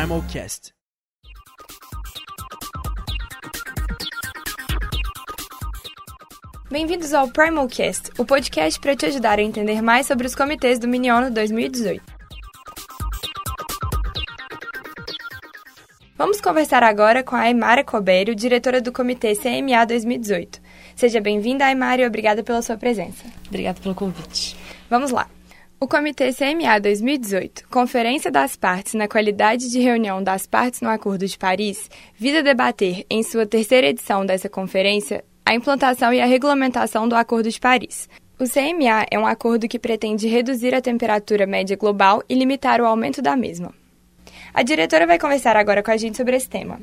Primalcast. Bem-vindos ao Primalcast, o podcast para te ajudar a entender mais sobre os comitês do Miniono 2018. Vamos conversar agora com a Aymara Cobério, diretora do Comitê CMA 2018. Seja bem-vinda, Aymara, e obrigada pela sua presença. Obrigada pelo convite. Vamos lá. O Comitê CMA 2018, Conferência das Partes na qualidade de reunião das partes no Acordo de Paris, visa debater, em sua terceira edição dessa conferência, a implantação e a regulamentação do Acordo de Paris. O CMA é um acordo que pretende reduzir a temperatura média global e limitar o aumento da mesma. A diretora vai conversar agora com a gente sobre esse tema.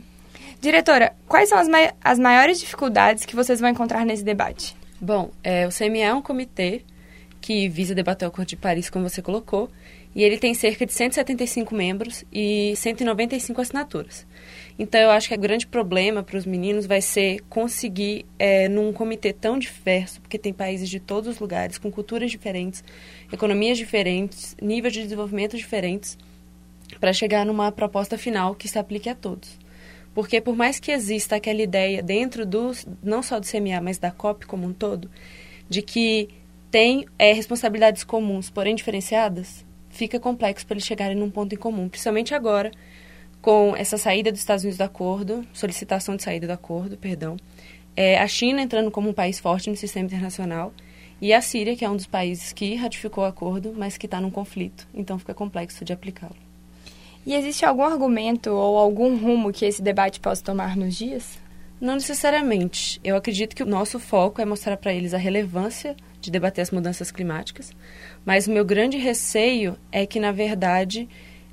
Diretora, quais são as, mai as maiores dificuldades que vocês vão encontrar nesse debate? Bom, é, o CMA é um comitê que visa debater o Acordo de Paris, como você colocou, e ele tem cerca de 175 membros e 195 assinaturas. Então, eu acho que o grande problema para os meninos vai ser conseguir, é, num comitê tão diverso, porque tem países de todos os lugares, com culturas diferentes, economias diferentes, níveis de desenvolvimento diferentes, para chegar numa proposta final que se aplique a todos. Porque, por mais que exista aquela ideia dentro do, não só do CMA, mas da COP como um todo, de que tem é, responsabilidades comuns, porém diferenciadas, fica complexo para eles chegarem num ponto em comum, principalmente agora, com essa saída dos Estados Unidos do acordo, solicitação de saída do acordo, perdão, é, a China entrando como um país forte no sistema internacional e a Síria, que é um dos países que ratificou o acordo, mas que está num conflito, então fica complexo de aplicá-lo. E existe algum argumento ou algum rumo que esse debate possa tomar nos dias? Não necessariamente. Eu acredito que o nosso foco é mostrar para eles a relevância de debater as mudanças climáticas, mas o meu grande receio é que, na verdade,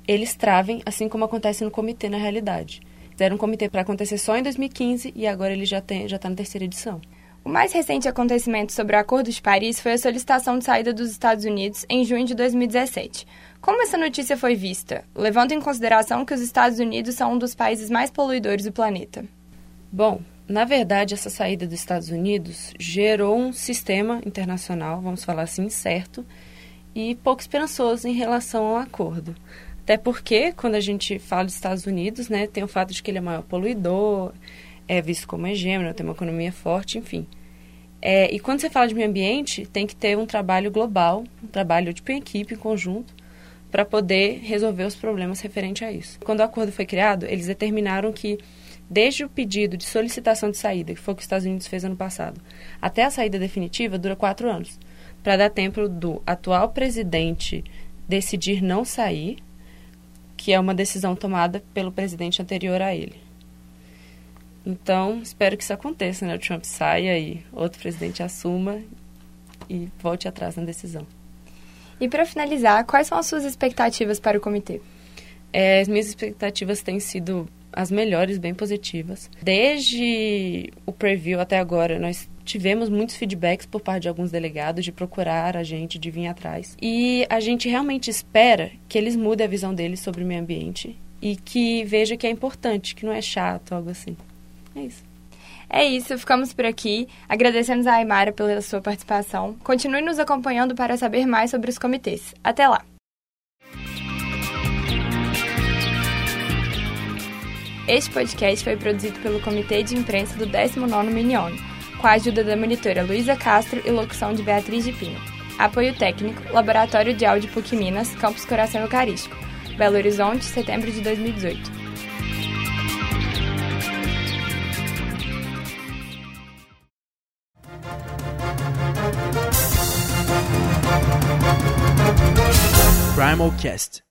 eles travem, assim como acontece no comitê na realidade. Fizeram um comitê para acontecer só em 2015 e agora ele já está na terceira edição. O mais recente acontecimento sobre o Acordo de Paris foi a solicitação de saída dos Estados Unidos em junho de 2017. Como essa notícia foi vista, levando em consideração que os Estados Unidos são um dos países mais poluidores do planeta? Bom, na verdade, essa saída dos Estados Unidos gerou um sistema internacional, vamos falar assim, incerto e pouco esperançoso em relação ao acordo. Até porque, quando a gente fala dos Estados Unidos, né, tem o fato de que ele é maior poluidor, é visto como hegemônico, tem uma economia forte, enfim. É, e quando você fala de meio ambiente, tem que ter um trabalho global, um trabalho tipo em equipe, em conjunto, para poder resolver os problemas referentes a isso. Quando o acordo foi criado, eles determinaram que desde o pedido de solicitação de saída, que foi o que os Estados Unidos fez ano passado, até a saída definitiva, dura quatro anos, para dar tempo do atual presidente decidir não sair, que é uma decisão tomada pelo presidente anterior a ele. Então, espero que isso aconteça, né? O Trump saia e outro presidente assuma e volte atrás na decisão. E para finalizar, quais são as suas expectativas para o comitê? É, as minhas expectativas têm sido as melhores, bem positivas. Desde o preview até agora, nós tivemos muitos feedbacks por parte de alguns delegados de procurar a gente, de vir atrás. E a gente realmente espera que eles mudem a visão deles sobre o meio ambiente e que veja que é importante, que não é chato, algo assim. É isso. É isso, ficamos por aqui. Agradecemos a Aymara pela sua participação. Continue nos acompanhando para saber mais sobre os comitês. Até lá! Este podcast foi produzido pelo Comitê de Imprensa do 19º Minione, com a ajuda da monitora Luísa Castro e locução de Beatriz de Pino. Apoio técnico, Laboratório de Áudio PUC Minas, Campus Coração Eucarístico, Belo Horizonte, setembro de 2018. Primalcast.